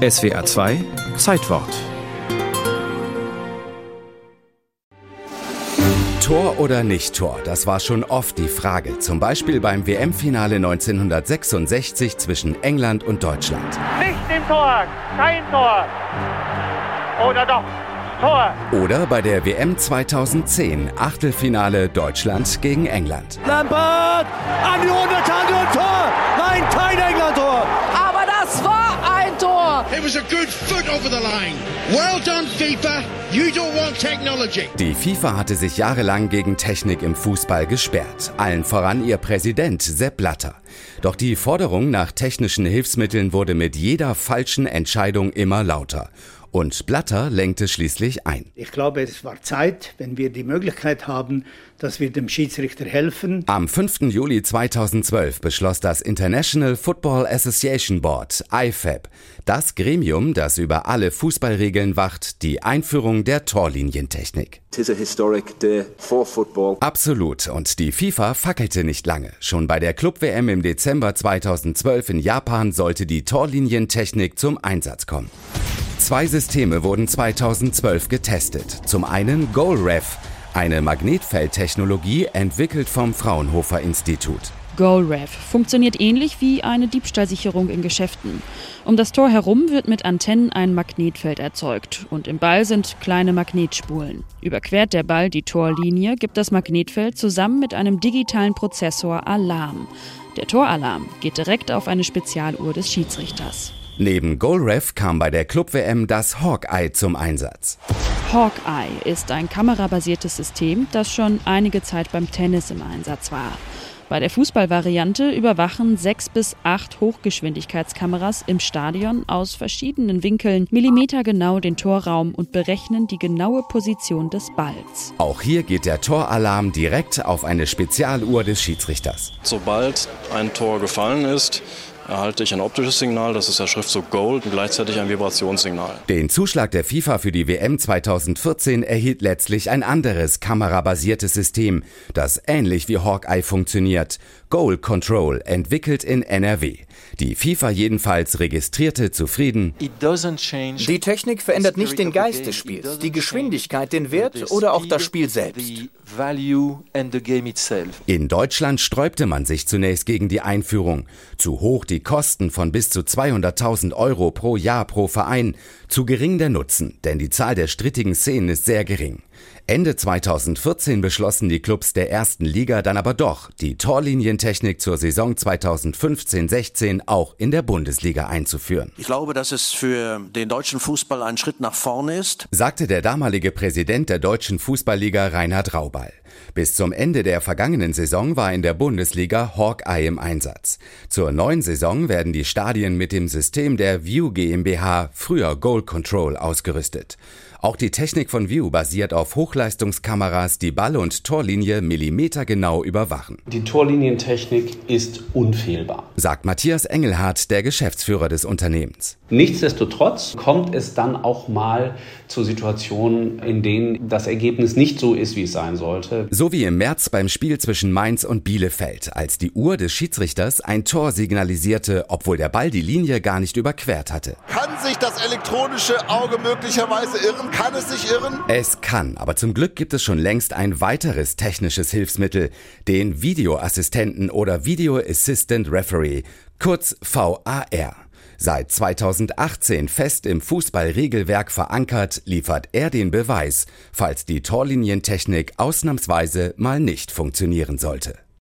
SWA 2 Zeitwort Tor oder nicht Tor, das war schon oft die Frage. Zum Beispiel beim WM-Finale 1966 zwischen England und Deutschland. Nicht im Tor, kein Tor. Oder doch, Tor. Oder bei der WM 2010, Achtelfinale Deutschland gegen England. Lampard, an die und Tor. Nein, kein England-Tor. Die FIFA hatte sich jahrelang gegen Technik im Fußball gesperrt. Allen voran ihr Präsident Sepp Blatter. Doch die Forderung nach technischen Hilfsmitteln wurde mit jeder falschen Entscheidung immer lauter. Und Blatter lenkte schließlich ein. Ich glaube, es war Zeit, wenn wir die Möglichkeit haben, dass wir dem Schiedsrichter helfen. Am 5. Juli 2012 beschloss das International Football Association Board, IFAB, das Gremium, das über alle Fußballregeln wacht, die Einführung der Torlinientechnik. Absolut. Und die FIFA fackelte nicht lange. Schon bei der Club-WM im Dezember 2012 in Japan sollte die Torlinientechnik zum Einsatz kommen. Zwei Systeme wurden 2012 getestet. Zum einen GoalRef, eine Magnetfeldtechnologie entwickelt vom Fraunhofer Institut. GoalRef funktioniert ähnlich wie eine Diebstahlsicherung in Geschäften. Um das Tor herum wird mit Antennen ein Magnetfeld erzeugt und im Ball sind kleine Magnetspulen. Überquert der Ball die Torlinie, gibt das Magnetfeld zusammen mit einem digitalen Prozessor Alarm. Der Toralarm geht direkt auf eine Spezialuhr des Schiedsrichters. Neben GoalRef kam bei der Club-WM das Hawkeye zum Einsatz. Hawkeye ist ein kamerabasiertes System, das schon einige Zeit beim Tennis im Einsatz war. Bei der Fußballvariante überwachen sechs bis acht Hochgeschwindigkeitskameras im Stadion aus verschiedenen Winkeln millimetergenau den Torraum und berechnen die genaue Position des Balls. Auch hier geht der Toralarm direkt auf eine Spezialuhr des Schiedsrichters. Sobald ein Tor gefallen ist, erhalte ich ein optisches Signal, das ist der Schriftzug Gold und gleichzeitig ein Vibrationssignal. Den Zuschlag der FIFA für die WM 2014 erhielt letztlich ein anderes kamerabasiertes System, das ähnlich wie Hawkeye funktioniert. Goal Control, entwickelt in NRW. Die FIFA jedenfalls registrierte zufrieden. Die Technik verändert nicht den Geist des Spiels, die Geschwindigkeit, den Wert oder auch das Spiel selbst. In Deutschland sträubte man sich zunächst gegen die Einführung. Zu hoch die Kosten von bis zu 200.000 Euro pro Jahr pro Verein, zu gering der Nutzen, denn die Zahl der strittigen Szenen ist sehr gering. Ende 2014 beschlossen die Clubs der ersten Liga dann aber doch, die Torlinientechnik zur Saison 2015-16 auch in der Bundesliga einzuführen. Ich glaube, dass es für den deutschen Fußball ein Schritt nach vorne ist, sagte der damalige Präsident der deutschen Fußballliga Reinhard Raubal. Bis zum Ende der vergangenen Saison war in der Bundesliga Hawkeye im Einsatz. Zur neuen Saison werden die Stadien mit dem System der View GmbH, früher Goal Control, ausgerüstet. Auch die Technik von View basiert auf Hochleistungskameras, die Ball- und Torlinie millimetergenau überwachen. Die Torlinientechnik ist unfehlbar, sagt Matthias Engelhardt, der Geschäftsführer des Unternehmens. Nichtsdestotrotz kommt es dann auch mal zu Situationen, in denen das Ergebnis nicht so ist, wie es sein sollte. So wie im März beim Spiel zwischen Mainz und Bielefeld, als die Uhr des Schiedsrichters ein Tor signalisierte, obwohl der Ball die Linie gar nicht überquert hatte. Kann sich das elektronische Auge möglicherweise irren? Kann es sich irren? Es kann, aber zum Glück gibt es schon längst ein weiteres technisches Hilfsmittel, den Videoassistenten oder Video Assistant Referee, kurz VAR. Seit 2018 fest im Fußballregelwerk verankert, liefert er den Beweis, falls die Torlinientechnik ausnahmsweise mal nicht funktionieren sollte.